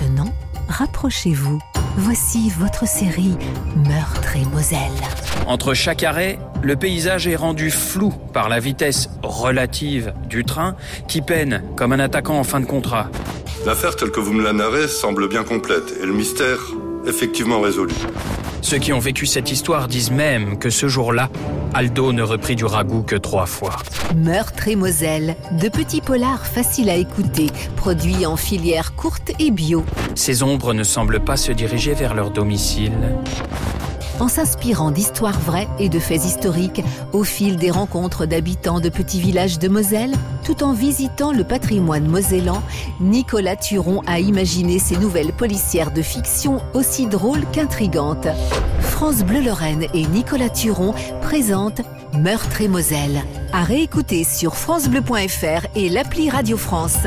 Maintenant, rapprochez-vous. Voici votre série Meurtre et Moselle. Entre chaque arrêt, le paysage est rendu flou par la vitesse relative du train qui peine comme un attaquant en fin de contrat. L'affaire telle que vous me la narrez semble bien complète et le mystère effectivement résolu. Ceux qui ont vécu cette histoire disent même que ce jour-là, Aldo ne reprit du ragoût que trois fois. Meurtre et Moselle, de petits polars faciles à écouter, produits en filière courte et bio. Ces ombres ne semblent pas se diriger vers leur domicile. En s'inspirant d'histoires vraies et de faits historiques, au fil des rencontres d'habitants de petits villages de Moselle, tout en visitant le patrimoine mosellan, Nicolas Turon a imaginé ces nouvelles policières de fiction aussi drôles qu'intrigantes. France Bleu Lorraine et Nicolas Turon présentent Meurtre et Moselle. À réécouter sur francebleu.fr et l'appli Radio France.